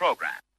program.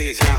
sí, sí.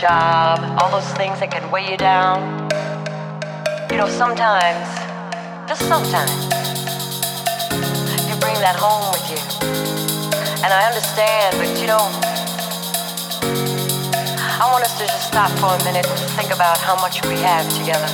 Job, all those things that can weigh you down. You know, sometimes, just sometimes, you bring that home with you. And I understand, but you know, I want us to just stop for a minute and think about how much we have together.